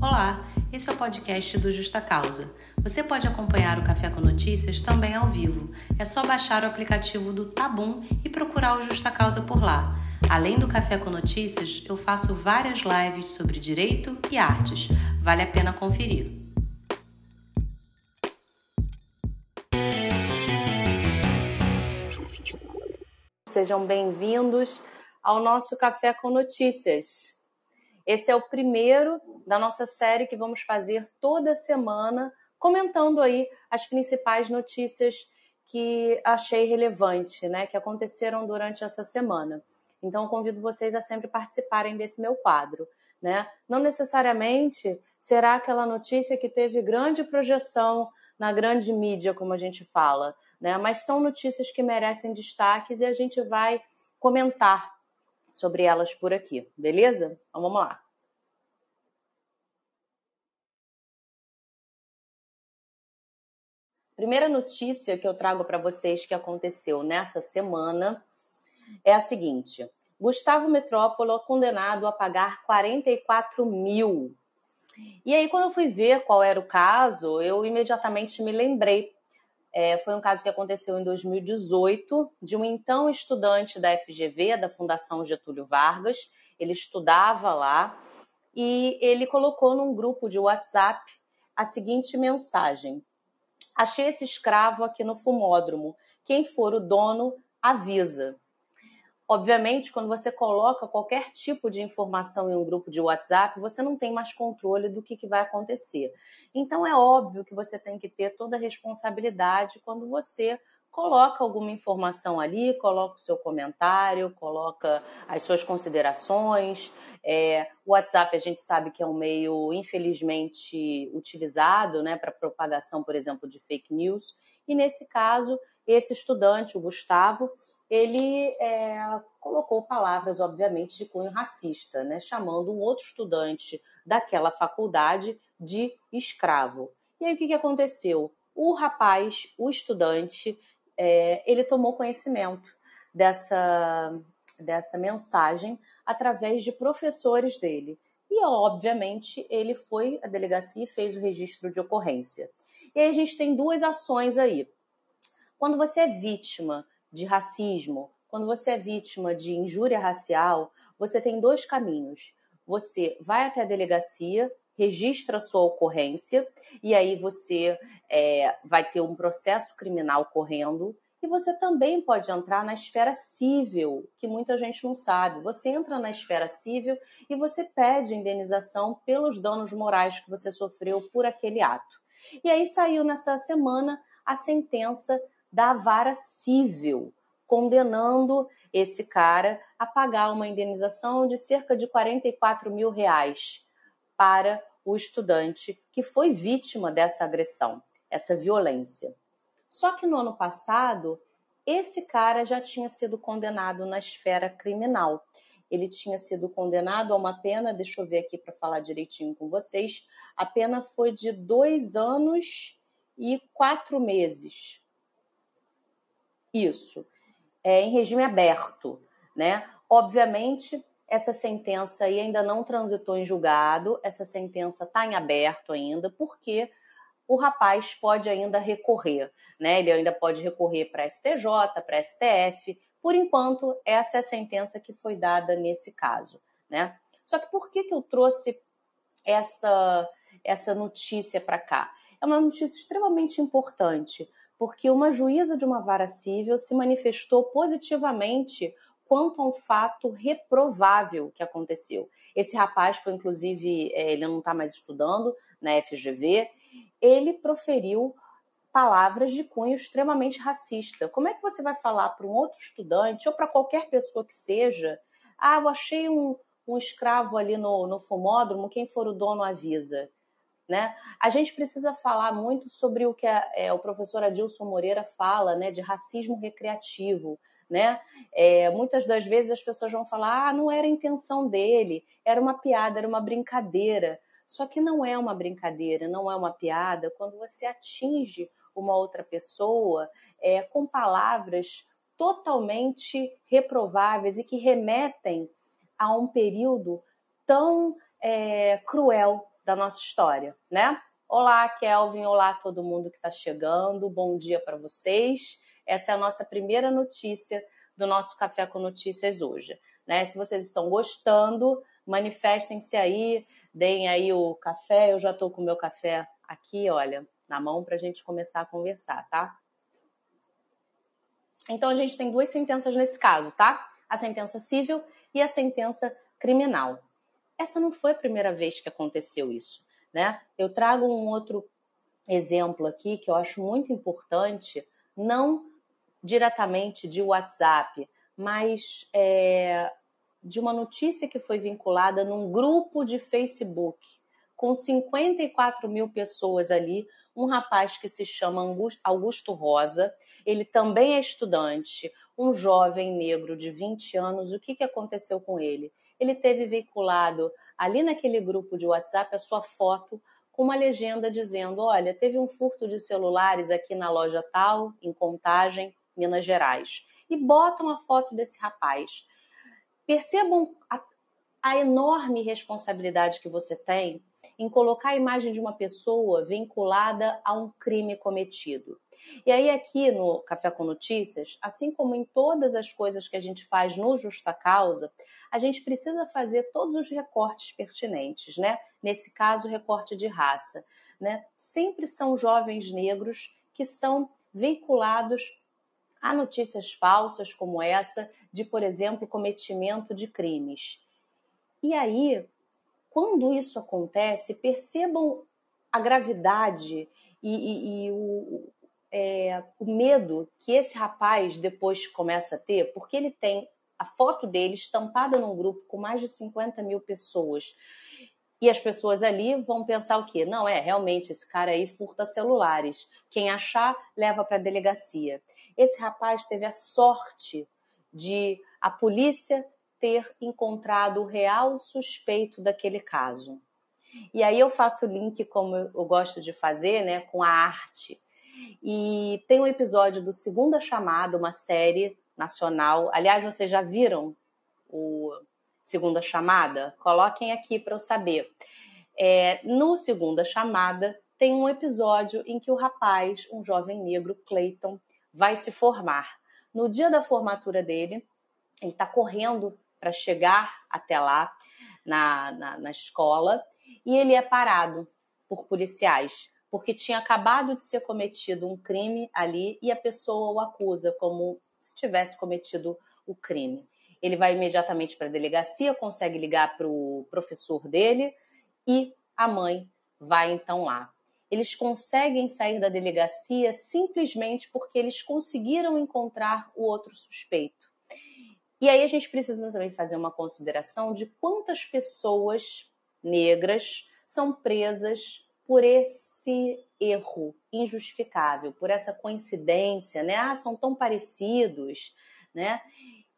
Olá, esse é o podcast do Justa Causa. Você pode acompanhar o Café com Notícias também ao vivo. É só baixar o aplicativo do Tabum e procurar o Justa Causa por lá. Além do Café com Notícias, eu faço várias lives sobre direito e artes. Vale a pena conferir. Sejam bem-vindos ao nosso Café com Notícias. Esse é o primeiro da nossa série que vamos fazer toda semana, comentando aí as principais notícias que achei relevante, né, que aconteceram durante essa semana. Então, convido vocês a sempre participarem desse meu quadro, né? Não necessariamente será aquela notícia que teve grande projeção na grande mídia, como a gente fala, né? Mas são notícias que merecem destaques e a gente vai comentar sobre elas por aqui, beleza? Então vamos lá. Primeira notícia que eu trago para vocês que aconteceu nessa semana é a seguinte: Gustavo Metrópolo é condenado a pagar 44 mil. E aí, quando eu fui ver qual era o caso, eu imediatamente me lembrei é, foi um caso que aconteceu em 2018 de um então estudante da FGV, da Fundação Getúlio Vargas. Ele estudava lá e ele colocou num grupo de WhatsApp a seguinte mensagem: Achei esse escravo aqui no fumódromo. Quem for o dono, avisa. Obviamente, quando você coloca qualquer tipo de informação em um grupo de WhatsApp, você não tem mais controle do que, que vai acontecer. Então, é óbvio que você tem que ter toda a responsabilidade quando você coloca alguma informação ali, coloca o seu comentário, coloca as suas considerações. É, o WhatsApp a gente sabe que é um meio infelizmente utilizado né, para propagação, por exemplo, de fake news. E nesse caso, esse estudante, o Gustavo, ele é, colocou palavras, obviamente, de cunho racista, né, chamando um outro estudante daquela faculdade de escravo. E aí o que, que aconteceu? O rapaz, o estudante, é, ele tomou conhecimento dessa, dessa mensagem através de professores dele. E, obviamente, ele foi à delegacia e fez o registro de ocorrência. E aí a gente tem duas ações aí. Quando você é vítima de racismo, quando você é vítima de injúria racial, você tem dois caminhos. Você vai até a delegacia, registra a sua ocorrência, e aí você é, vai ter um processo criminal correndo. E você também pode entrar na esfera civil, que muita gente não sabe. Você entra na esfera civil e você pede indenização pelos danos morais que você sofreu por aquele ato. E aí saiu nessa semana a sentença da vara civil, condenando esse cara a pagar uma indenização de cerca de 44 mil reais para o estudante que foi vítima dessa agressão, essa violência. Só que no ano passado, esse cara já tinha sido condenado na esfera criminal. Ele tinha sido condenado a uma pena, deixa eu ver aqui para falar direitinho com vocês, a pena foi de dois anos e quatro meses. Isso. É, em regime aberto, né? Obviamente, essa sentença aí ainda não transitou em julgado, essa sentença está em aberto ainda, porque o rapaz pode ainda recorrer, né? Ele ainda pode recorrer para STJ, para STF. Por enquanto, essa é a sentença que foi dada nesse caso, né? Só que por que, que eu trouxe essa, essa notícia para cá? É uma notícia extremamente importante, porque uma juíza de uma vara civil se manifestou positivamente quanto a um fato reprovável que aconteceu. Esse rapaz foi, inclusive, é, ele não está mais estudando na FGV, ele proferiu palavras de cunho extremamente racista. Como é que você vai falar para um outro estudante ou para qualquer pessoa que seja? Ah, eu achei um, um escravo ali no, no fumódromo, quem for o dono avisa. Né? A gente precisa falar muito sobre o que a, é, o professor Adilson Moreira fala, né, de racismo recreativo. Né? É, muitas das vezes as pessoas vão falar: ah, não era a intenção dele, era uma piada, era uma brincadeira. Só que não é uma brincadeira, não é uma piada quando você atinge uma outra pessoa é, com palavras totalmente reprováveis e que remetem a um período tão é, cruel da nossa história, né? Olá, Kelvin, olá todo mundo que está chegando, bom dia para vocês. Essa é a nossa primeira notícia do nosso Café com Notícias hoje. Né? Se vocês estão gostando, manifestem-se aí, deem aí o café. Eu já estou com o meu café aqui, olha, na mão para a gente começar a conversar, tá? Então a gente tem duas sentenças nesse caso, tá? A sentença civil e a sentença criminal. Essa não foi a primeira vez que aconteceu isso, né? Eu trago um outro exemplo aqui que eu acho muito importante, não diretamente de WhatsApp, mas é, de uma notícia que foi vinculada num grupo de Facebook com 54 mil pessoas ali, um rapaz que se chama Augusto Rosa, ele também é estudante, um jovem negro de 20 anos. O que, que aconteceu com ele? Ele teve vinculado ali naquele grupo de WhatsApp a sua foto com uma legenda dizendo: Olha, teve um furto de celulares aqui na loja tal, em Contagem, Minas Gerais. E botam a foto desse rapaz. Percebam a, a enorme responsabilidade que você tem em colocar a imagem de uma pessoa vinculada a um crime cometido. E aí, aqui no Café com Notícias, assim como em todas as coisas que a gente faz no Justa Causa, a gente precisa fazer todos os recortes pertinentes, né? Nesse caso, recorte de raça. Né? Sempre são jovens negros que são vinculados a notícias falsas como essa, de, por exemplo, cometimento de crimes. E aí, quando isso acontece, percebam a gravidade e, e, e o, é, o medo que esse rapaz depois começa a ter, porque ele tem a foto dele estampada num grupo com mais de 50 mil pessoas. E as pessoas ali vão pensar o quê? Não, é, realmente, esse cara aí furta celulares. Quem achar, leva para a delegacia. Esse rapaz teve a sorte de a polícia ter encontrado o real suspeito daquele caso. E aí eu faço o link, como eu gosto de fazer, né, com a arte. E tem um episódio do Segunda Chamada, uma série nacional. Aliás, vocês já viram o Segunda Chamada? Coloquem aqui para eu saber. É, no Segunda Chamada, tem um episódio em que o rapaz, um jovem negro, Clayton, vai se formar. No dia da formatura dele, ele está correndo para chegar até lá na, na, na escola e ele é parado por policiais porque tinha acabado de ser cometido um crime ali e a pessoa o acusa como se tivesse cometido o crime. Ele vai imediatamente para a delegacia, consegue ligar para o professor dele e a mãe vai então lá. Eles conseguem sair da delegacia simplesmente porque eles conseguiram encontrar o outro suspeito. E aí a gente precisa também fazer uma consideração de quantas pessoas negras são presas por esse erro injustificável, por essa coincidência, né? Ah, são tão parecidos, né?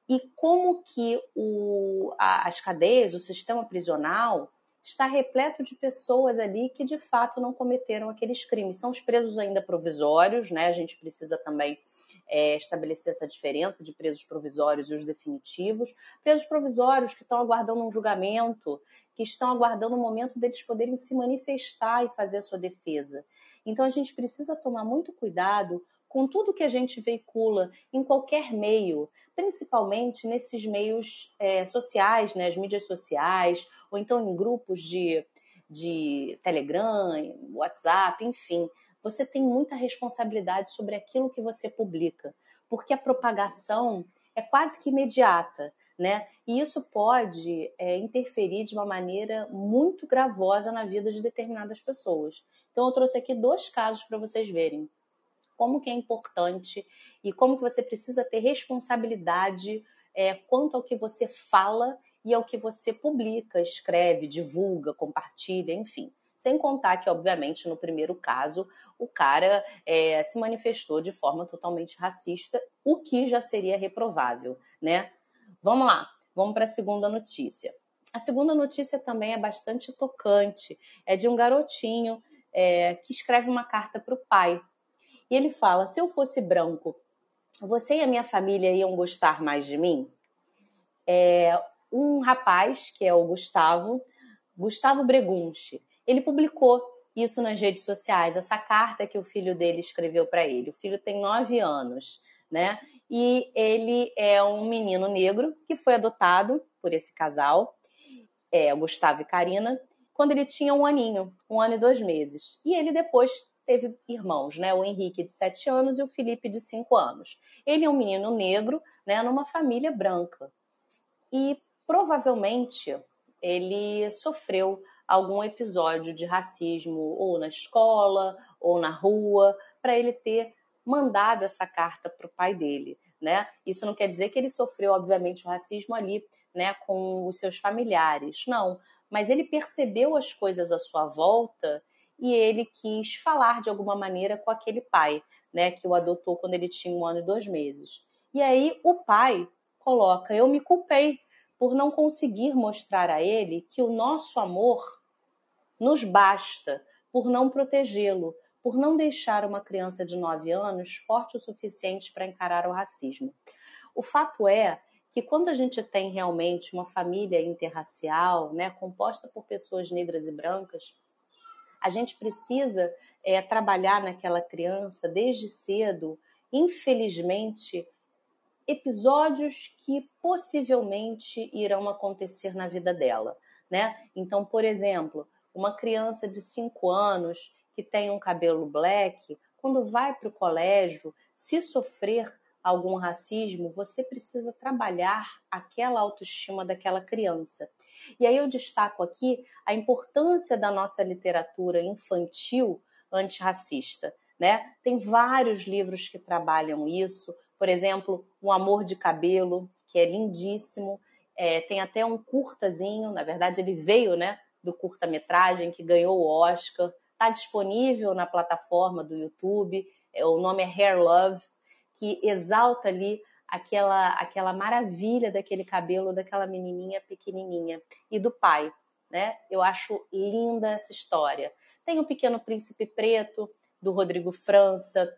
E como que o, as cadeias, o sistema prisional, está repleto de pessoas ali que de fato não cometeram aqueles crimes. São os presos ainda provisórios, né? A gente precisa também é, estabelecer essa diferença de presos provisórios e os definitivos. Presos provisórios que estão aguardando um julgamento, que estão aguardando o momento deles poderem se manifestar e fazer a sua defesa. Então a gente precisa tomar muito cuidado com tudo que a gente veicula em qualquer meio, principalmente nesses meios é, sociais, né, as mídias sociais, ou então em grupos de, de Telegram, WhatsApp, enfim você tem muita responsabilidade sobre aquilo que você publica, porque a propagação é quase que imediata, né? E isso pode é, interferir de uma maneira muito gravosa na vida de determinadas pessoas. Então, eu trouxe aqui dois casos para vocês verem como que é importante e como que você precisa ter responsabilidade é, quanto ao que você fala e ao que você publica, escreve, divulga, compartilha, enfim. Sem contar que, obviamente, no primeiro caso, o cara é, se manifestou de forma totalmente racista, o que já seria reprovável, né? Vamos lá, vamos para a segunda notícia. A segunda notícia também é bastante tocante. É de um garotinho é, que escreve uma carta para o pai. E ele fala: se eu fosse branco, você e a minha família iam gostar mais de mim? É, um rapaz, que é o Gustavo, Gustavo Bregunchi, ele publicou isso nas redes sociais, essa carta que o filho dele escreveu para ele. O filho tem nove anos, né? E ele é um menino negro que foi adotado por esse casal, é, Gustavo e Karina, quando ele tinha um aninho, um ano e dois meses. E ele depois teve irmãos, né? O Henrique de sete anos e o Felipe de cinco anos. Ele é um menino negro, né? Numa família branca. E provavelmente ele sofreu algum episódio de racismo ou na escola ou na rua para ele ter mandado essa carta para o pai dele, né? Isso não quer dizer que ele sofreu, obviamente, o racismo ali, né, com os seus familiares, não. Mas ele percebeu as coisas à sua volta e ele quis falar de alguma maneira com aquele pai, né, que o adotou quando ele tinha um ano e dois meses. E aí o pai coloca: Eu me culpei por não conseguir mostrar a ele que o nosso amor nos basta por não protegê-lo, por não deixar uma criança de 9 anos forte o suficiente para encarar o racismo. O fato é que quando a gente tem realmente uma família interracial, né, composta por pessoas negras e brancas, a gente precisa é, trabalhar naquela criança desde cedo, infelizmente, episódios que possivelmente irão acontecer na vida dela, né? Então, por exemplo, uma criança de 5 anos que tem um cabelo black, quando vai para o colégio, se sofrer algum racismo, você precisa trabalhar aquela autoestima daquela criança. E aí eu destaco aqui a importância da nossa literatura infantil antirracista. Né? Tem vários livros que trabalham isso, por exemplo, O Amor de Cabelo, que é lindíssimo. É, tem até um curtazinho, na verdade ele veio né, do curta-metragem que ganhou o Oscar. Está disponível na plataforma do YouTube. É, o nome é Hair Love, que exalta ali aquela, aquela maravilha daquele cabelo daquela menininha pequenininha e do pai, né? Eu acho linda essa história. Tem o Pequeno Príncipe Preto do Rodrigo França,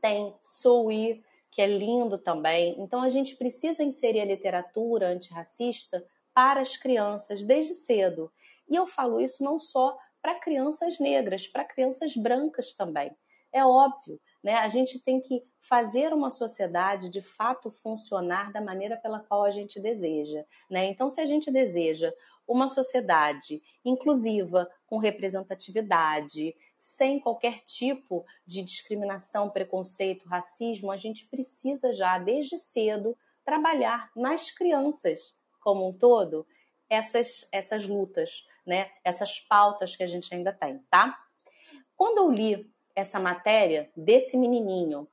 tem Soui, que é lindo também. Então a gente precisa inserir a literatura antirracista para as crianças desde cedo. E eu falo isso não só para crianças negras, para crianças brancas também. É óbvio, né? A gente tem que fazer uma sociedade de fato funcionar da maneira pela qual a gente deseja, né? Então, se a gente deseja uma sociedade inclusiva, com representatividade, sem qualquer tipo de discriminação, preconceito, racismo, a gente precisa já desde cedo trabalhar nas crianças como um todo essas essas lutas, né? Essas pautas que a gente ainda tem, tá? Quando eu li essa matéria desse menininho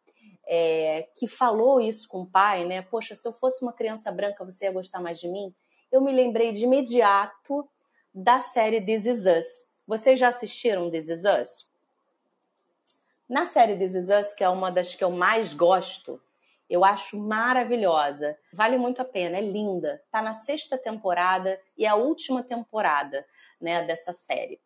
é, que falou isso com o pai, né? Poxa, se eu fosse uma criança branca, você ia gostar mais de mim? Eu me lembrei de imediato da série This Is Us. Vocês já assistiram This Is Us? Na série This Is Us, que é uma das que eu mais gosto, eu acho maravilhosa. Vale muito a pena, é linda. Tá na sexta temporada e é a última temporada, né, dessa série.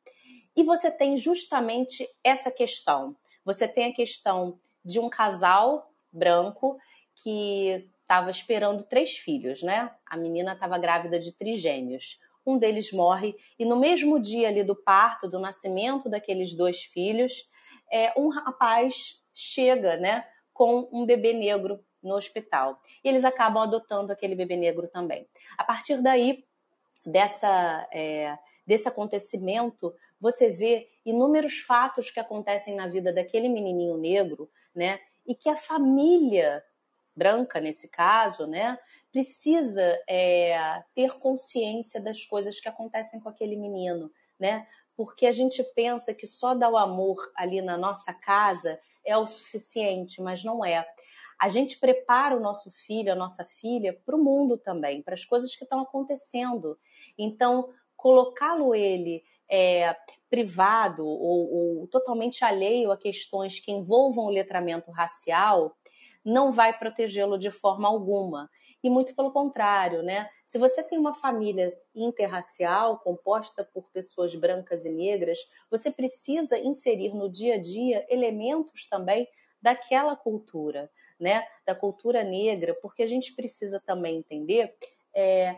E você tem justamente essa questão. Você tem a questão de um casal branco que estava esperando três filhos, né? A menina estava grávida de trigêmeos. Um deles morre e no mesmo dia ali do parto, do nascimento daqueles dois filhos, é, um rapaz chega, né, com um bebê negro no hospital. E eles acabam adotando aquele bebê negro também. A partir daí, dessa, é, desse acontecimento, você vê inúmeros fatos que acontecem na vida daquele menininho negro, né? E que a família branca, nesse caso, né, precisa é, ter consciência das coisas que acontecem com aquele menino, né? Porque a gente pensa que só dar o amor ali na nossa casa é o suficiente, mas não é. A gente prepara o nosso filho, a nossa filha, para o mundo também, para as coisas que estão acontecendo. Então, colocá-lo ele é, privado ou, ou totalmente alheio a questões que envolvam o letramento racial não vai protegê-lo de forma alguma. E muito pelo contrário, né? Se você tem uma família interracial composta por pessoas brancas e negras, você precisa inserir no dia a dia elementos também daquela cultura, né? Da cultura negra, porque a gente precisa também entender é,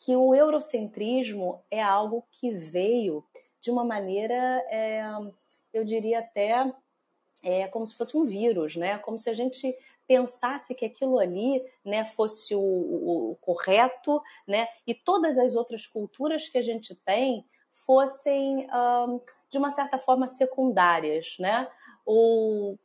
que o eurocentrismo é algo que veio de uma maneira, é, eu diria até é, como se fosse um vírus, né? Como se a gente pensasse que aquilo ali, né, fosse o, o, o correto, né? E todas as outras culturas que a gente tem fossem um, de uma certa forma secundárias, né? Ou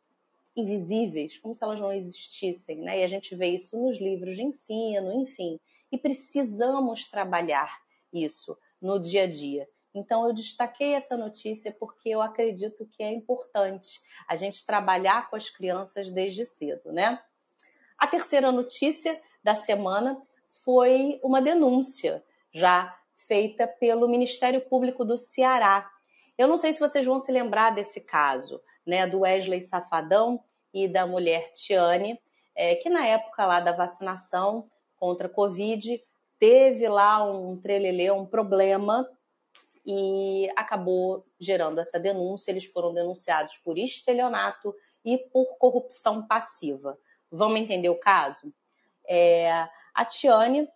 invisíveis, como se elas não existissem, né? E a gente vê isso nos livros de ensino, enfim. E precisamos trabalhar isso no dia a dia. Então, eu destaquei essa notícia porque eu acredito que é importante a gente trabalhar com as crianças desde cedo, né? A terceira notícia da semana foi uma denúncia já feita pelo Ministério Público do Ceará. Eu não sei se vocês vão se lembrar desse caso, né, do Wesley Safadão e da mulher Tiane, é, que na época lá da vacinação contra a Covid teve lá um trelelê, um problema e acabou gerando essa denúncia. Eles foram denunciados por estelionato e por corrupção passiva. Vamos entender o caso? É, a Tiane,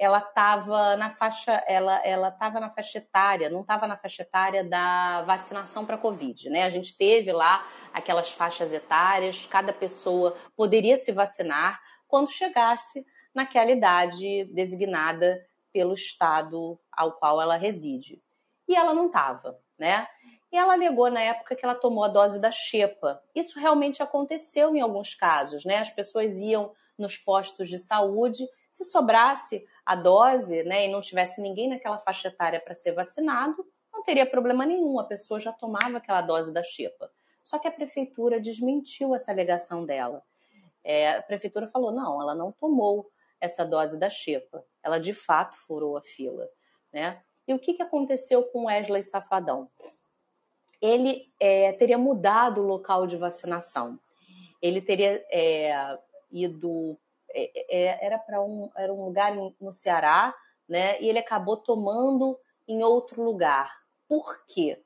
ela estava na faixa, ela ela estava na faixa etária, não estava na faixa etária da vacinação para Covid, né? A gente teve lá aquelas faixas etárias, cada pessoa poderia se vacinar quando chegasse naquela idade designada pelo estado ao qual ela reside e ela não estava, né? E ela alegou na época que ela tomou a dose da xepa. Isso realmente aconteceu em alguns casos, né? As pessoas iam nos postos de saúde, se sobrasse a dose, né, e não tivesse ninguém naquela faixa etária para ser vacinado, não teria problema nenhum, a pessoa já tomava aquela dose da xepa. Só que a prefeitura desmentiu essa alegação dela. É, a prefeitura falou: não, ela não tomou essa dose da xepa. Ela de fato furou a fila, né? E o que, que aconteceu com Wesley Safadão? Ele é, teria mudado o local de vacinação. Ele teria é, ido. É, é era para um, era um lugar no Ceará, né? E ele acabou tomando em outro lugar. Por quê?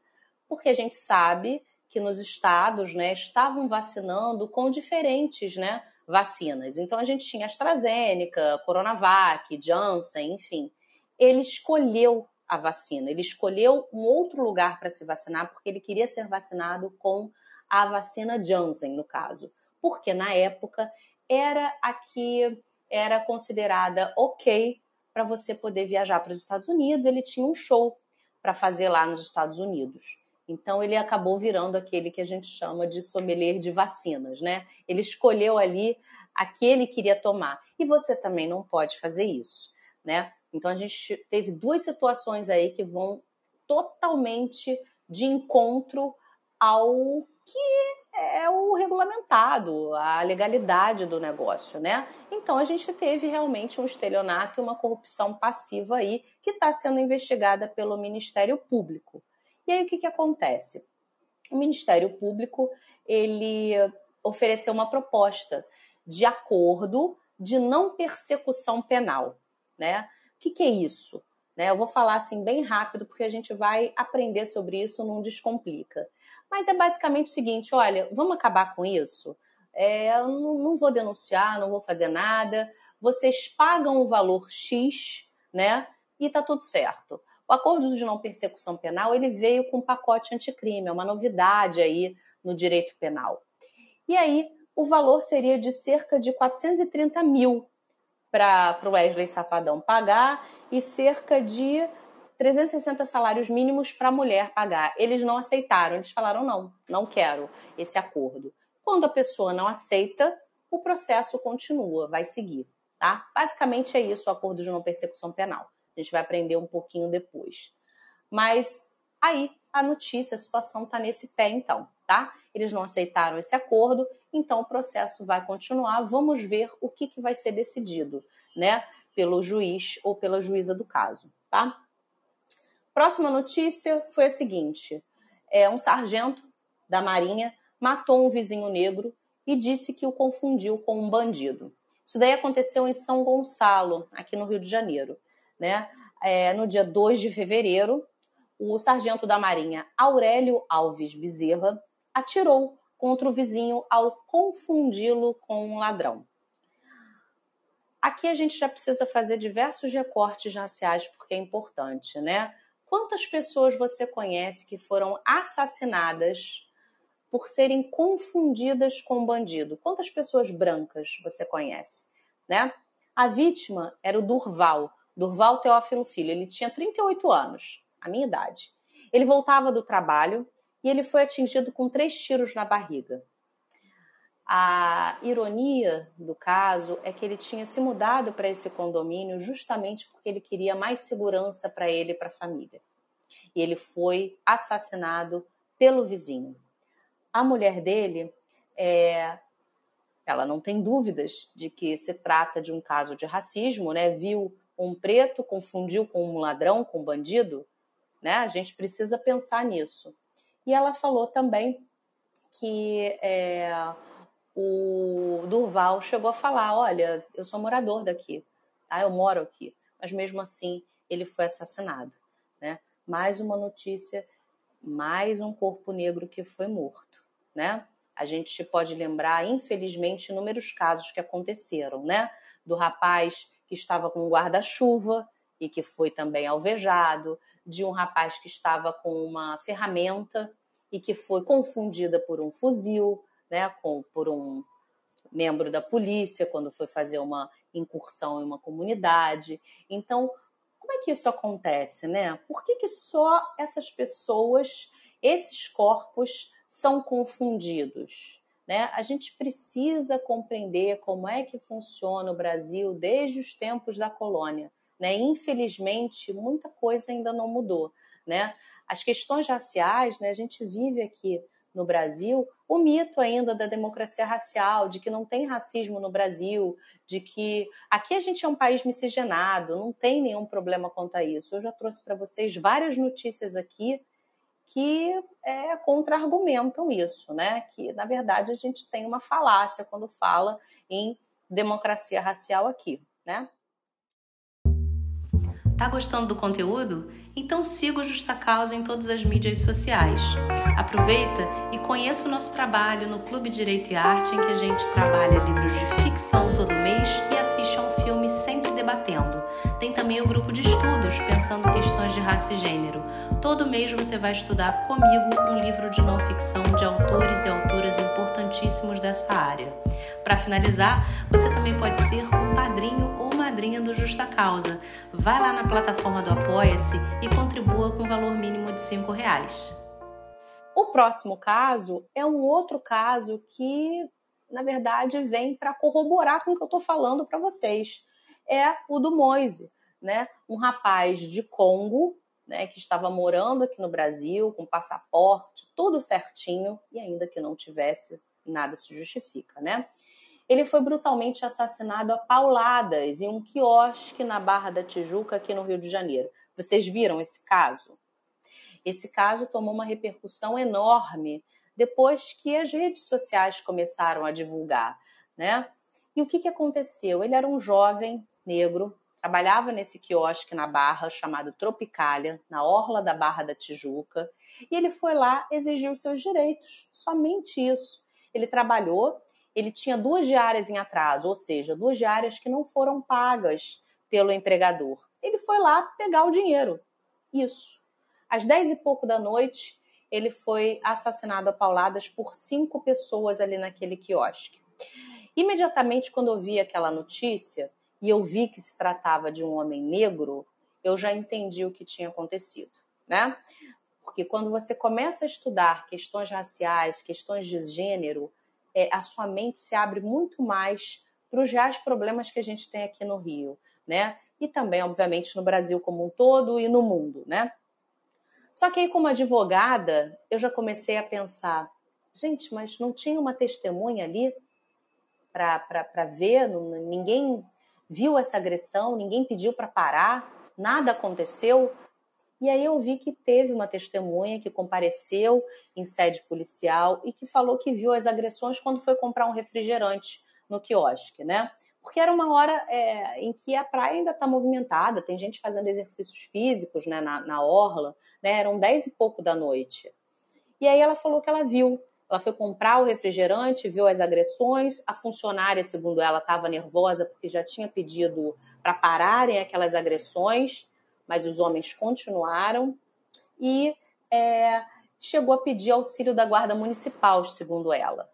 Porque a gente sabe que nos estados, né, estavam vacinando com diferentes, né, vacinas. Então a gente tinha AstraZeneca, Coronavac, Janssen, enfim. Ele escolheu a vacina. Ele escolheu um outro lugar para se vacinar porque ele queria ser vacinado com a vacina Janssen, no caso. Porque na época era a que era considerada ok para você poder viajar para os Estados Unidos. Ele tinha um show para fazer lá nos Estados Unidos. Então ele acabou virando aquele que a gente chama de sommelier de vacinas, né? Ele escolheu ali aquele que queria tomar. E você também não pode fazer isso, né? Então a gente teve duas situações aí que vão totalmente de encontro ao que é o regulamentado, a legalidade do negócio, né? Então a gente teve realmente um estelionato e uma corrupção passiva aí que está sendo investigada pelo Ministério Público. E aí o que, que acontece? O Ministério Público ele ofereceu uma proposta de acordo de não persecução penal, né? que, que é isso? Né? Eu vou falar assim bem rápido, porque a gente vai aprender sobre isso num Descomplica. Mas é basicamente o seguinte: olha, vamos acabar com isso? É, eu não, não vou denunciar, não vou fazer nada. Vocês pagam o valor X, né? E tá tudo certo. O acordo de não persecução penal ele veio com um pacote anticrime, é uma novidade aí no direito penal. E aí o valor seria de cerca de 430 mil para o Wesley Safadão pagar e cerca de 360 salários mínimos para a mulher pagar. Eles não aceitaram, eles falaram: não, não quero esse acordo. Quando a pessoa não aceita, o processo continua, vai seguir. Tá? Basicamente é isso o acordo de não persecução penal. A gente vai aprender um pouquinho depois. Mas aí a notícia, a situação está nesse pé então, tá? Eles não aceitaram esse acordo, então o processo vai continuar. Vamos ver o que, que vai ser decidido, né? Pelo juiz ou pela juíza do caso, tá? Próxima notícia foi a seguinte: é um sargento da Marinha matou um vizinho negro e disse que o confundiu com um bandido. Isso daí aconteceu em São Gonçalo, aqui no Rio de Janeiro, né? É, no dia 2 de fevereiro, o sargento da Marinha Aurélio Alves Bezerra atirou contra o vizinho ao confundi-lo com um ladrão. Aqui a gente já precisa fazer diversos recortes raciais porque é importante, né? Quantas pessoas você conhece que foram assassinadas por serem confundidas com bandido? Quantas pessoas brancas você conhece, né? A vítima era o Durval, Durval Teófilo Filho. Ele tinha 38 anos, a minha idade. Ele voltava do trabalho e ele foi atingido com três tiros na barriga. A ironia do caso é que ele tinha se mudado para esse condomínio justamente porque ele queria mais segurança para ele e para a família. E ele foi assassinado pelo vizinho. A mulher dele, é, ela não tem dúvidas de que se trata de um caso de racismo, né? Viu um preto, confundiu com um ladrão, com um bandido, né? A gente precisa pensar nisso. E ela falou também que é, o Durval chegou a falar: Olha, eu sou morador daqui, tá? eu moro aqui. Mas mesmo assim, ele foi assassinado. Né? Mais uma notícia, mais um corpo negro que foi morto. Né? A gente pode lembrar, infelizmente, inúmeros casos que aconteceram, né? Do rapaz que estava com um guarda-chuva e que foi também alvejado, de um rapaz que estava com uma ferramenta e que foi confundida por um fuzil, né, com, por um membro da polícia quando foi fazer uma incursão em uma comunidade. Então, como é que isso acontece, né? Por que, que só essas pessoas, esses corpos, são confundidos? Né? A gente precisa compreender como é que funciona o Brasil desde os tempos da colônia. Né? Infelizmente, muita coisa ainda não mudou. Né? As questões raciais, né, a gente vive aqui no Brasil o mito ainda da democracia racial, de que não tem racismo no Brasil, de que aqui a gente é um país miscigenado, não tem nenhum problema quanto a isso. Eu já trouxe para vocês várias notícias aqui que é, contra-argumentam isso, né? Que na verdade a gente tem uma falácia quando fala em democracia racial aqui, né? Tá gostando do conteúdo? Então siga o Justa Causa em todas as mídias sociais. Aproveita e conheça o nosso trabalho no Clube Direito e Arte, em que a gente trabalha livros de ficção todo mês e assiste a um filme sempre debatendo. Tem também o grupo de estudos, pensando questões de raça e gênero. Todo mês você vai estudar comigo um livro de não ficção de autores e autoras importantíssimos dessa área. Para finalizar, você também pode ser um padrinho ou madrinha do Justa Causa. Vai lá na plataforma do Apoia-se e contribua com o valor mínimo de R$ reais. O próximo caso é um outro caso que, na verdade, vem para corroborar com o que eu estou falando para vocês. É o do Moise, né? Um rapaz de Congo, né, que estava morando aqui no Brasil, com passaporte, tudo certinho, e ainda que não tivesse, nada se justifica, né? Ele foi brutalmente assassinado a pauladas em um quiosque na Barra da Tijuca, aqui no Rio de Janeiro. Vocês viram esse caso? Esse caso tomou uma repercussão enorme depois que as redes sociais começaram a divulgar, né? E o que, que aconteceu? Ele era um jovem negro, trabalhava nesse quiosque na Barra chamado Tropicália, na orla da Barra da Tijuca, e ele foi lá exigir os seus direitos, somente isso. Ele trabalhou, ele tinha duas diárias em atraso, ou seja, duas diárias que não foram pagas pelo empregador ele foi lá pegar o dinheiro. Isso. Às dez e pouco da noite, ele foi assassinado a pauladas por cinco pessoas ali naquele quiosque. Imediatamente, quando eu vi aquela notícia e eu vi que se tratava de um homem negro, eu já entendi o que tinha acontecido, né? Porque quando você começa a estudar questões raciais, questões de gênero, é, a sua mente se abre muito mais para os reais problemas que a gente tem aqui no Rio, né? e também, obviamente, no Brasil como um todo e no mundo, né? Só que aí, como advogada, eu já comecei a pensar, gente, mas não tinha uma testemunha ali para ver? Não, ninguém viu essa agressão, ninguém pediu para parar, nada aconteceu. E aí eu vi que teve uma testemunha que compareceu em sede policial e que falou que viu as agressões quando foi comprar um refrigerante no quiosque, né? porque era uma hora é, em que a praia ainda está movimentada, tem gente fazendo exercícios físicos né, na, na orla, né, eram dez e pouco da noite. E aí ela falou que ela viu. Ela foi comprar o refrigerante, viu as agressões. A funcionária, segundo ela, estava nervosa porque já tinha pedido para pararem aquelas agressões, mas os homens continuaram. e é, chegou a pedir auxílio da guarda municipal, segundo ela.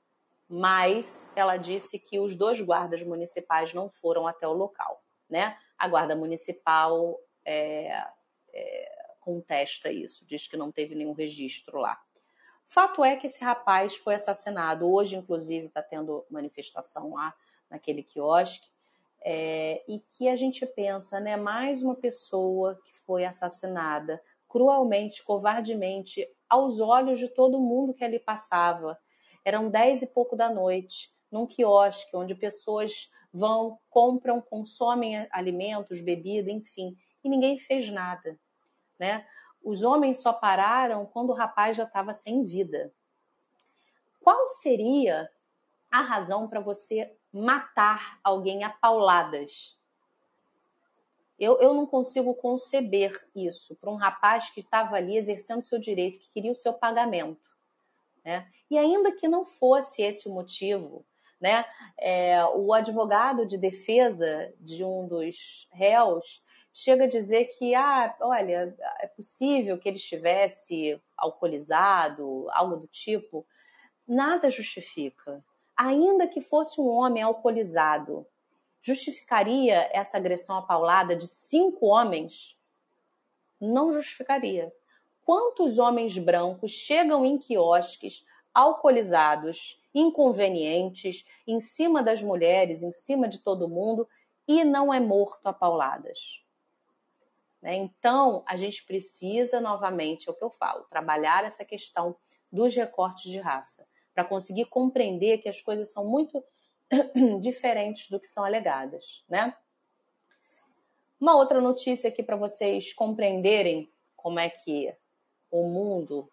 Mas ela disse que os dois guardas municipais não foram até o local, né? A guarda municipal é, é, contesta isso, diz que não teve nenhum registro lá. Fato é que esse rapaz foi assassinado. Hoje, inclusive, está tendo manifestação lá naquele quiosque. É, e que a gente pensa, né? Mais uma pessoa que foi assassinada cruelmente, covardemente, aos olhos de todo mundo que ali passava. Eram dez e pouco da noite, num quiosque onde pessoas vão, compram, consomem alimentos, bebida, enfim, e ninguém fez nada, né? Os homens só pararam quando o rapaz já estava sem vida. Qual seria a razão para você matar alguém a pauladas? Eu, eu não consigo conceber isso para um rapaz que estava ali exercendo seu direito, que queria o seu pagamento. Né? E ainda que não fosse esse o motivo, né? É, o advogado de defesa de um dos réus chega a dizer que, ah, olha, é possível que ele estivesse alcoolizado, algo do tipo. Nada justifica. Ainda que fosse um homem alcoolizado, justificaria essa agressão apaulada de cinco homens? Não justificaria. Quantos homens brancos chegam em quiosques alcoolizados, inconvenientes, em cima das mulheres, em cima de todo mundo e não é morto a pauladas? Né? Então, a gente precisa, novamente, é o que eu falo, trabalhar essa questão dos recortes de raça, para conseguir compreender que as coisas são muito diferentes do que são alegadas, né? Uma outra notícia aqui para vocês compreenderem como é que o mundo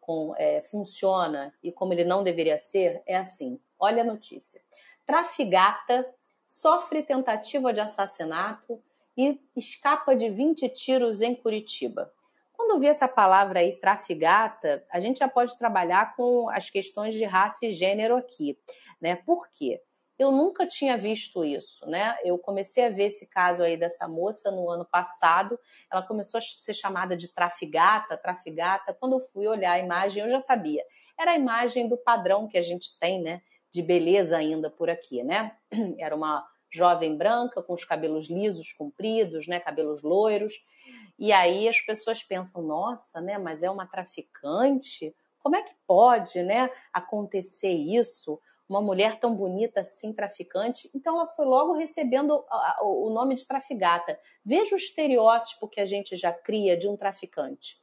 com, é, funciona e como ele não deveria ser é assim. Olha a notícia. Trafigata sofre tentativa de assassinato e escapa de 20 tiros em Curitiba. Quando eu vi essa palavra aí, trafigata, a gente já pode trabalhar com as questões de raça e gênero aqui, né? Por quê? Eu nunca tinha visto isso, né? Eu comecei a ver esse caso aí dessa moça no ano passado. Ela começou a ser chamada de trafigata, trafigata. Quando eu fui olhar a imagem, eu já sabia. Era a imagem do padrão que a gente tem, né? De beleza ainda por aqui, né? Era uma jovem branca, com os cabelos lisos, compridos, né, cabelos loiros. E aí as pessoas pensam, nossa, né, mas é uma traficante? Como é que pode, né, acontecer isso? Uma mulher tão bonita assim, traficante. Então ela foi logo recebendo o nome de traficata. Veja o estereótipo que a gente já cria de um traficante.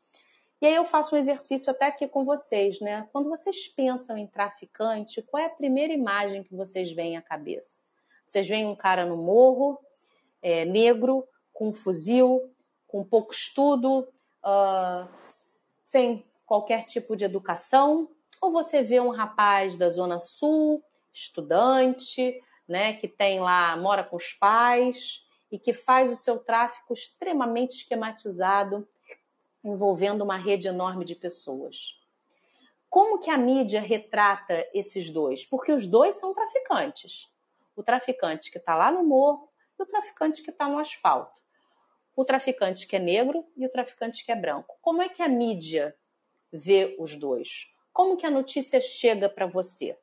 E aí eu faço um exercício até aqui com vocês, né? Quando vocês pensam em traficante, qual é a primeira imagem que vocês veem à cabeça? Vocês veem um cara no morro, é, negro, com um fuzil, com pouco estudo, uh, sem qualquer tipo de educação, ou você vê um rapaz da Zona Sul, estudante, né, que tem lá, mora com os pais e que faz o seu tráfico extremamente esquematizado, envolvendo uma rede enorme de pessoas. Como que a mídia retrata esses dois? Porque os dois são traficantes o traficante que está lá no morro e o traficante que está no asfalto. O traficante que é negro e o traficante que é branco. Como é que a mídia vê os dois? Como que a notícia chega para você?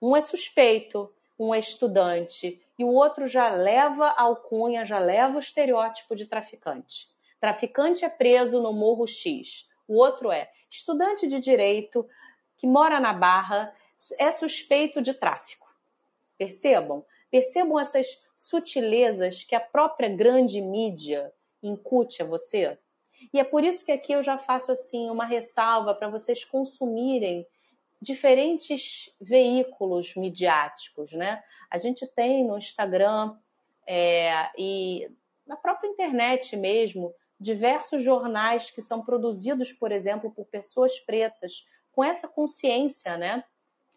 Um é suspeito, um é estudante e o outro já leva a alcunha, já leva o estereótipo de traficante. Traficante é preso no Morro X. O outro é estudante de direito que mora na Barra, é suspeito de tráfico. Percebam? Percebam essas sutilezas que a própria grande mídia incute a você? E é por isso que aqui eu já faço assim uma ressalva para vocês consumirem diferentes veículos midiáticos, né? A gente tem no Instagram é, e na própria internet mesmo diversos jornais que são produzidos, por exemplo, por pessoas pretas com essa consciência, né?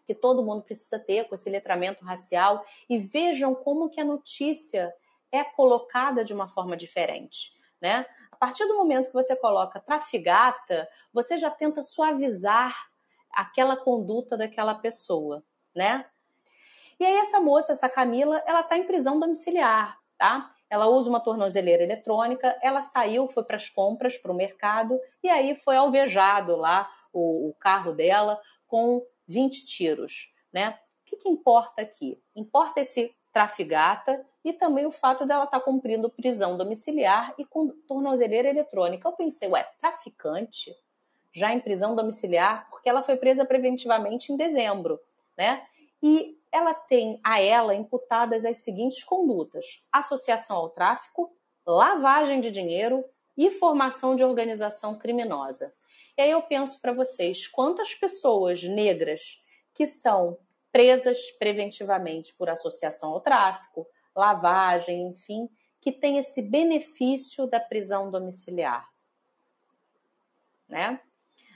Que todo mundo precisa ter com esse letramento racial e vejam como que a notícia é colocada de uma forma diferente, né? A partir do momento que você coloca trafigata, você já tenta suavizar aquela conduta daquela pessoa, né? E aí essa moça, essa Camila, ela tá em prisão domiciliar, tá? ela usa uma tornozeleira eletrônica, ela saiu, foi para as compras, para o mercado, e aí foi alvejado lá o, o, carro dela com 20 tiros. Né? O que, que importa aqui? Importa esse trafigata e também o fato dela estar tá cumprindo prisão domiciliar e com tornozeleira eletrônica. Eu pensei, ué, traficante? Já em prisão domiciliar? Porque ela foi presa preventivamente em dezembro, né? E ela tem a ela imputadas as seguintes condutas: associação ao tráfico, lavagem de dinheiro e formação de organização criminosa. E aí eu penso para vocês, quantas pessoas negras que são presas preventivamente por associação ao tráfico, lavagem, enfim, que tem esse benefício da prisão domiciliar, né?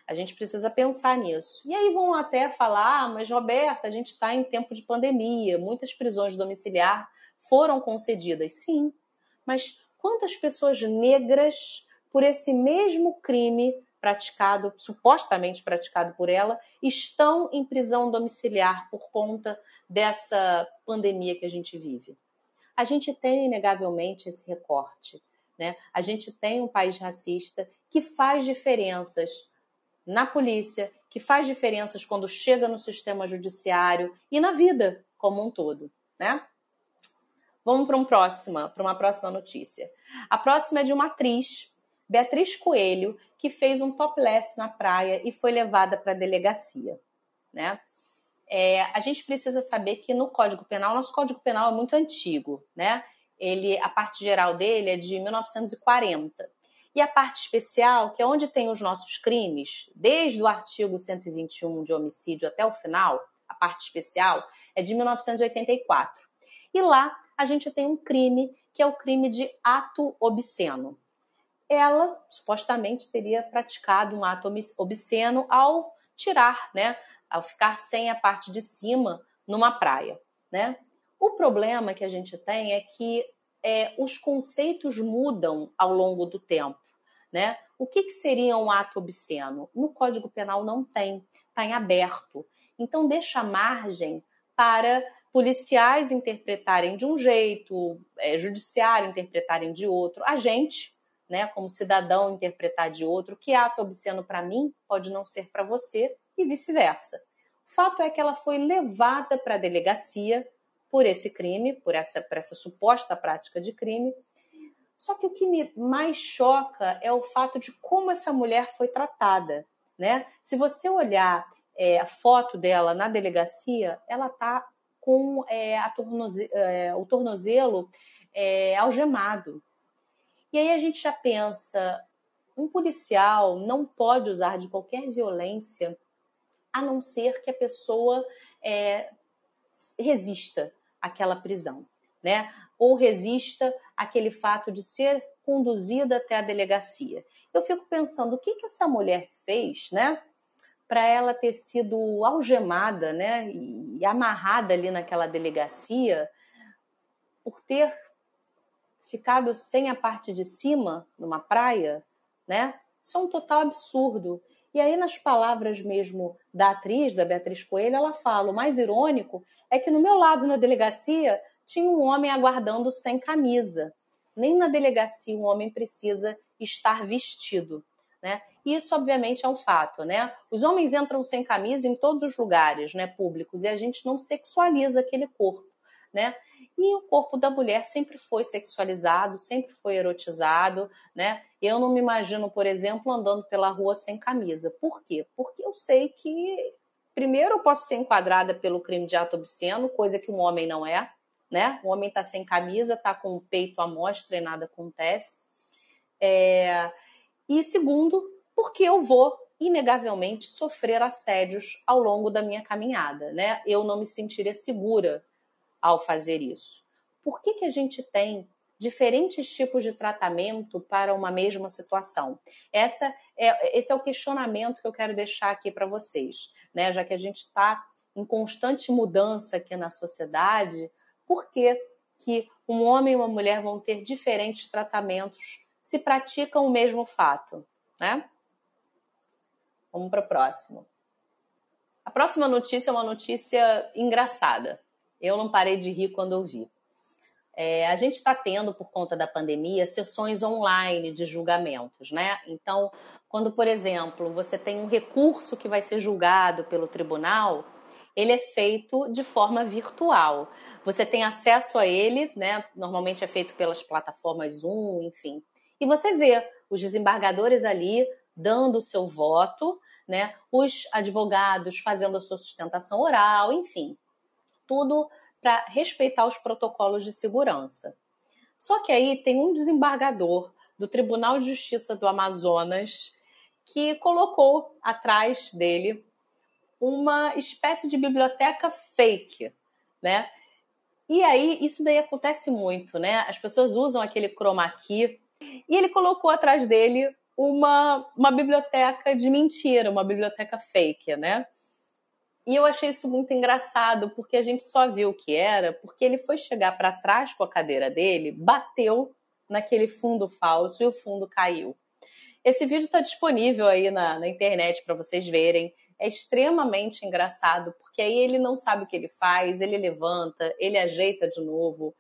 A gente precisa pensar nisso. E aí vão até falar, ah, mas Roberta, a gente está em tempo de pandemia, muitas prisões domiciliar foram concedidas. Sim, mas quantas pessoas negras, por esse mesmo crime praticado, supostamente praticado por ela, estão em prisão domiciliar por conta dessa pandemia que a gente vive? A gente tem, inegavelmente, esse recorte. Né? A gente tem um país racista que faz diferenças na polícia, que faz diferenças quando chega no sistema judiciário e na vida como um todo, né? Vamos para um próxima, para uma próxima notícia. A próxima é de uma atriz, Beatriz Coelho, que fez um topless na praia e foi levada para a delegacia, né? É, a gente precisa saber que no Código Penal, nosso Código Penal é muito antigo, né? Ele, a parte geral dele é de 1940. E a parte especial, que é onde tem os nossos crimes, desde o artigo 121 de homicídio até o final, a parte especial, é de 1984. E lá a gente tem um crime que é o crime de ato obsceno. Ela supostamente teria praticado um ato obsceno ao tirar, né, ao ficar sem a parte de cima numa praia, né? O problema que a gente tem é que é, os conceitos mudam ao longo do tempo. Né? O que, que seria um ato obsceno? No Código Penal não tem, está em aberto. Então, deixa margem para policiais interpretarem de um jeito, é, judiciário interpretarem de outro, a gente, né, como cidadão, interpretar de outro. Que ato obsceno para mim pode não ser para você e vice-versa. O fato é que ela foi levada para a delegacia por esse crime, por essa, por essa suposta prática de crime. Só que o que me mais choca é o fato de como essa mulher foi tratada. Né? Se você olhar é, a foto dela na delegacia, ela está com é, tornoze é, o tornozelo é, algemado. E aí a gente já pensa, um policial não pode usar de qualquer violência a não ser que a pessoa é, resista aquela prisão, né? Ou resista aquele fato de ser conduzida até a delegacia. Eu fico pensando o que que essa mulher fez, né? Para ela ter sido algemada, né? E amarrada ali naquela delegacia por ter ficado sem a parte de cima numa praia, né? Isso é um total absurdo. E aí, nas palavras mesmo da atriz, da Beatriz Coelho, ela fala: o mais irônico é que no meu lado na delegacia tinha um homem aguardando sem camisa. Nem na delegacia um homem precisa estar vestido. Né? E isso, obviamente, é um fato. Né? Os homens entram sem camisa em todos os lugares né, públicos e a gente não sexualiza aquele corpo. Né? E o corpo da mulher sempre foi sexualizado, sempre foi erotizado, né? Eu não me imagino, por exemplo, andando pela rua sem camisa. Por quê? Porque eu sei que primeiro eu posso ser enquadrada pelo crime de ato obsceno, coisa que um homem não é, né? O homem está sem camisa, está com o peito à mostra e nada acontece. É... E segundo, porque eu vou inegavelmente sofrer assédios ao longo da minha caminhada, né? Eu não me sentiria segura ao fazer isso? Por que, que a gente tem diferentes tipos de tratamento para uma mesma situação? Essa é, esse é o questionamento que eu quero deixar aqui para vocês, né? Já que a gente está em constante mudança aqui na sociedade, por que, que um homem e uma mulher vão ter diferentes tratamentos se praticam o mesmo fato, né? Vamos para o próximo. A próxima notícia é uma notícia engraçada. Eu não parei de rir quando eu vi. É, a gente está tendo, por conta da pandemia, sessões online de julgamentos, né? Então, quando, por exemplo, você tem um recurso que vai ser julgado pelo tribunal, ele é feito de forma virtual. Você tem acesso a ele, né? Normalmente é feito pelas plataformas Zoom, enfim. E você vê os desembargadores ali dando o seu voto, né? Os advogados fazendo a sua sustentação oral, enfim. Tudo para respeitar os protocolos de segurança. Só que aí tem um desembargador do Tribunal de Justiça do Amazonas que colocou atrás dele uma espécie de biblioteca fake, né? E aí isso daí acontece muito, né? As pessoas usam aquele chroma key e ele colocou atrás dele uma, uma biblioteca de mentira, uma biblioteca fake, né? E eu achei isso muito engraçado, porque a gente só viu o que era, porque ele foi chegar para trás com a cadeira dele, bateu naquele fundo falso e o fundo caiu. Esse vídeo está disponível aí na, na internet para vocês verem. É extremamente engraçado, porque aí ele não sabe o que ele faz, ele levanta, ele ajeita de novo.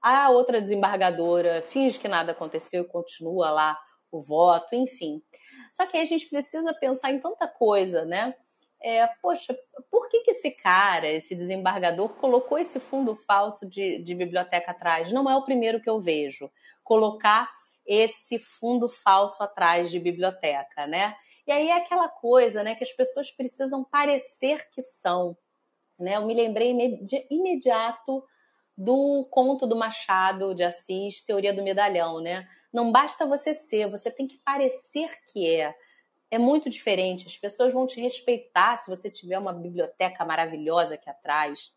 A outra desembargadora finge que nada aconteceu e continua lá o voto, enfim. Só que aí a gente precisa pensar em tanta coisa, né? É, poxa, por que, que esse cara, esse desembargador, colocou esse fundo falso de, de biblioteca atrás? Não é o primeiro que eu vejo. Colocar esse fundo falso atrás de biblioteca, né? E aí é aquela coisa, né, que as pessoas precisam parecer que são, né? Eu me lembrei imediato do conto do Machado de Assis, Teoria do Medalhão, né? Não basta você ser, você tem que parecer que é é muito diferente. As pessoas vão te respeitar se você tiver uma biblioteca maravilhosa aqui atrás.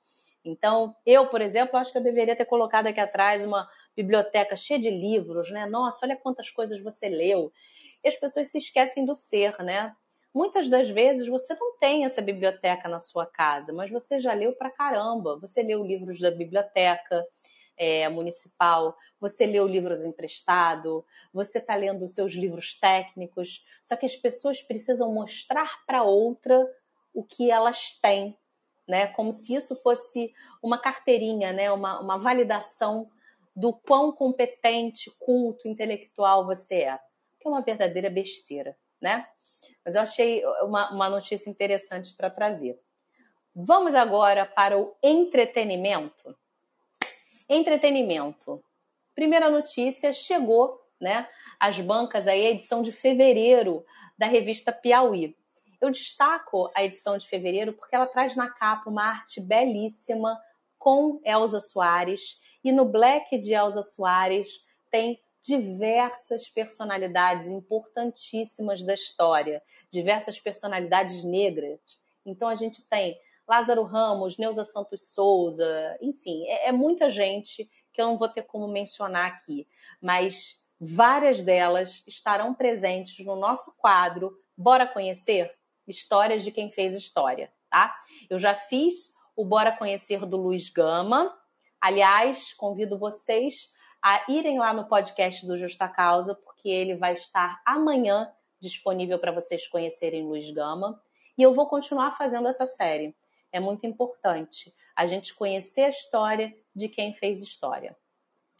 Então, eu, por exemplo, acho que eu deveria ter colocado aqui atrás uma biblioteca cheia de livros, né? Nossa, olha quantas coisas você leu. E as pessoas se esquecem do ser, né? Muitas das vezes você não tem essa biblioteca na sua casa, mas você já leu pra caramba. Você leu livros da biblioteca, é, municipal, você lê livros emprestado, você está lendo os seus livros técnicos, só que as pessoas precisam mostrar para outra o que elas têm, né? Como se isso fosse uma carteirinha, né? Uma, uma validação do quão competente, culto, intelectual você é, que é uma verdadeira besteira, né? Mas eu achei uma, uma notícia interessante para trazer. Vamos agora para o entretenimento. Entretenimento. Primeira notícia, chegou, né? As bancas aí, a edição de fevereiro da revista Piauí. Eu destaco a edição de fevereiro porque ela traz na capa uma arte belíssima com Elza Soares e no black de Elza Soares tem diversas personalidades importantíssimas da história, diversas personalidades negras. Então a gente tem Lázaro Ramos, Neuza Santos Souza, enfim, é, é muita gente que eu não vou ter como mencionar aqui, mas várias delas estarão presentes no nosso quadro Bora Conhecer? Histórias de quem fez história, tá? Eu já fiz o Bora Conhecer do Luiz Gama. Aliás, convido vocês a irem lá no podcast do Justa Causa, porque ele vai estar amanhã disponível para vocês conhecerem Luiz Gama. E eu vou continuar fazendo essa série é muito importante a gente conhecer a história de quem fez história.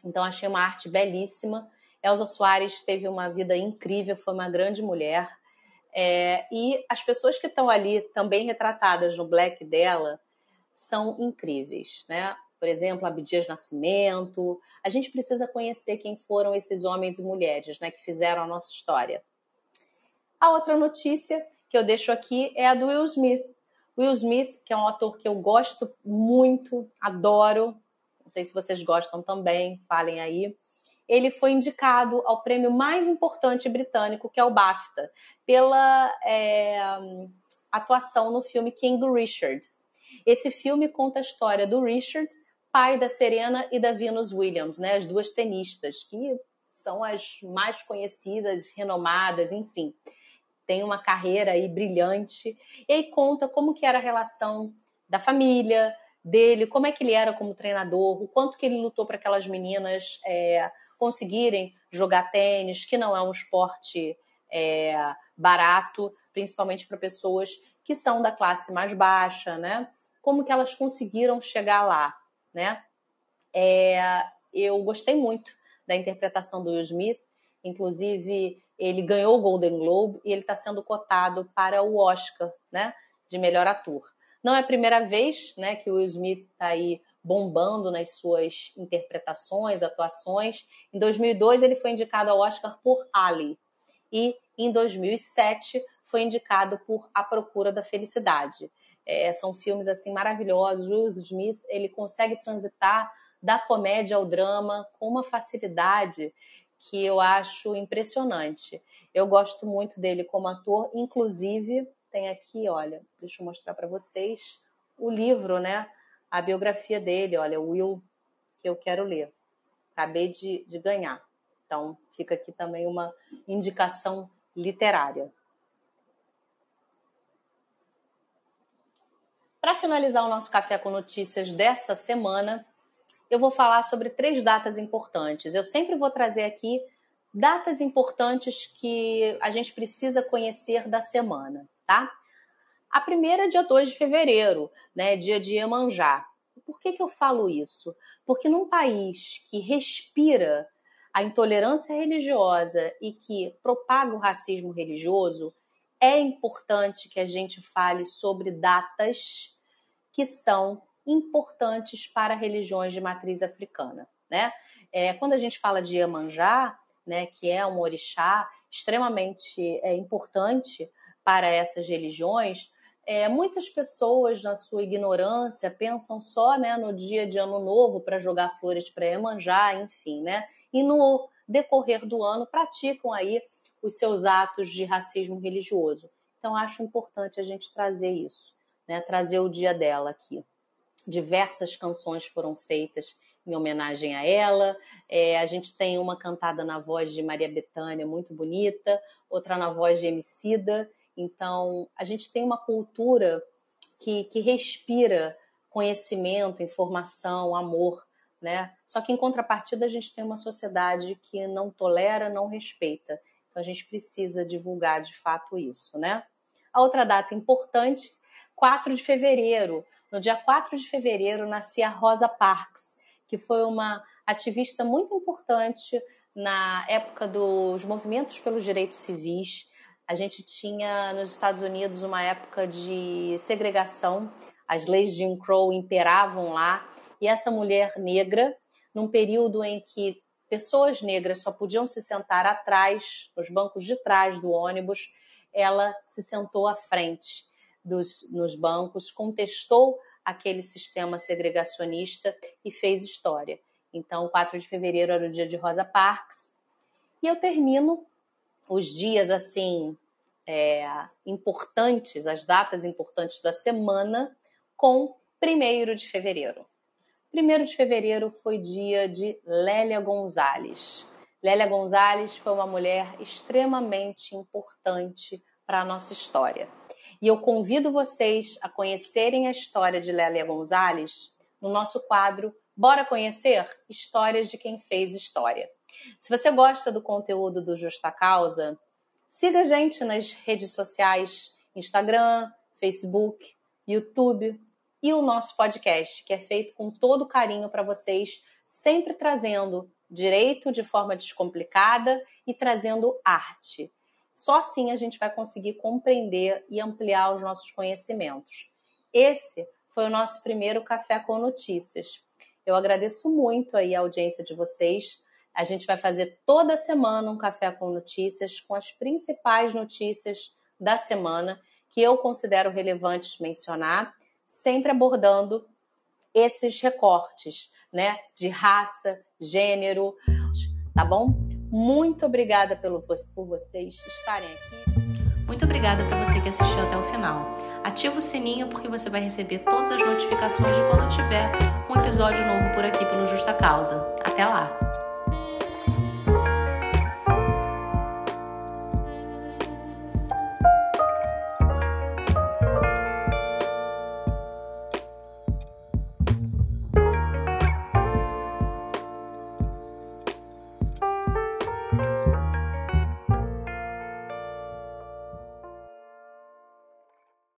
Então, achei uma arte belíssima. Elza Soares teve uma vida incrível, foi uma grande mulher. É, e as pessoas que estão ali também retratadas no black dela são incríveis, né? Por exemplo, Abdias Nascimento. A gente precisa conhecer quem foram esses homens e mulheres, né, que fizeram a nossa história. A outra notícia que eu deixo aqui é a do Will Smith, Will Smith, que é um ator que eu gosto muito, adoro. Não sei se vocês gostam também, falem aí. Ele foi indicado ao prêmio mais importante britânico, que é o BAFTA, pela é, atuação no filme King Richard. Esse filme conta a história do Richard, pai da Serena e da Venus Williams, né, as duas tenistas, que são as mais conhecidas, renomadas, enfim tem uma carreira aí brilhante, e aí conta como que era a relação da família dele, como é que ele era como treinador, o quanto que ele lutou para aquelas meninas é, conseguirem jogar tênis, que não é um esporte é, barato, principalmente para pessoas que são da classe mais baixa, né? Como que elas conseguiram chegar lá, né? É, eu gostei muito da interpretação do Will Smith. Inclusive, ele ganhou o Golden Globe e ele está sendo cotado para o Oscar, né, de melhor ator. Não é a primeira vez, né, que o Will Smith está aí bombando nas suas interpretações, atuações. Em 2002 ele foi indicado ao Oscar por Ali e em 2007 foi indicado por A Procura da Felicidade. É, são filmes assim maravilhosos. O Will Smith ele consegue transitar da comédia ao drama com uma facilidade que eu acho impressionante. Eu gosto muito dele como ator, inclusive tem aqui, olha, deixa eu mostrar para vocês o livro, né? A biografia dele, olha, Will, que eu quero ler. Acabei de, de ganhar. Então, fica aqui também uma indicação literária. Para finalizar o nosso café com notícias dessa semana, eu vou falar sobre três datas importantes. Eu sempre vou trazer aqui datas importantes que a gente precisa conhecer da semana, tá? A primeira é dia 2 de fevereiro, né? Dia de Iemanjá. Por que, que eu falo isso? Porque num país que respira a intolerância religiosa e que propaga o racismo religioso, é importante que a gente fale sobre datas que são importantes para religiões de matriz africana, né? É, quando a gente fala de Iemanjá, né, que é um orixá extremamente é, importante para essas religiões, é, muitas pessoas, na sua ignorância, pensam só né, no dia de Ano Novo para jogar flores para Iemanjá, enfim, né? E no decorrer do ano praticam aí os seus atos de racismo religioso. Então, acho importante a gente trazer isso, né? Trazer o dia dela aqui. Diversas canções foram feitas em homenagem a ela. É, a gente tem uma cantada na voz de Maria Bethânia, muito bonita, outra na voz de Emicida. Então, a gente tem uma cultura que, que respira conhecimento, informação, amor, né? Só que em contrapartida a gente tem uma sociedade que não tolera, não respeita. Então a gente precisa divulgar de fato isso, né? A outra data importante, 4 de fevereiro. No dia 4 de fevereiro nascia Rosa Parks, que foi uma ativista muito importante na época dos movimentos pelos direitos civis. A gente tinha nos Estados Unidos uma época de segregação, as leis de Jim Crow imperavam lá, e essa mulher negra, num período em que pessoas negras só podiam se sentar atrás, nos bancos de trás do ônibus, ela se sentou à frente dos, nos bancos, contestou aquele sistema segregacionista e fez história. Então, 4 de fevereiro era o dia de Rosa Parks. E eu termino os dias assim é, importantes, as datas importantes da semana, com 1 de fevereiro. 1 de fevereiro foi dia de Lélia Gonzalez. Lélia Gonzalez foi uma mulher extremamente importante para a nossa história. E eu convido vocês a conhecerem a história de Lélia Gonzalez no nosso quadro Bora Conhecer Histórias de Quem Fez História. Se você gosta do conteúdo do Justa Causa, siga a gente nas redes sociais, Instagram, Facebook, YouTube e o nosso podcast, que é feito com todo carinho para vocês, sempre trazendo direito de forma descomplicada e trazendo arte. Só assim a gente vai conseguir compreender e ampliar os nossos conhecimentos. Esse foi o nosso primeiro Café com Notícias. Eu agradeço muito aí a audiência de vocês. A gente vai fazer toda semana um Café com Notícias com as principais notícias da semana que eu considero relevantes mencionar, sempre abordando esses recortes, né, de raça, gênero, tá bom? Muito obrigada pelo, por vocês estarem aqui. Muito obrigada para você que assistiu até o final. Ativa o sininho porque você vai receber todas as notificações de quando tiver um episódio novo por aqui pelo Justa Causa. Até lá!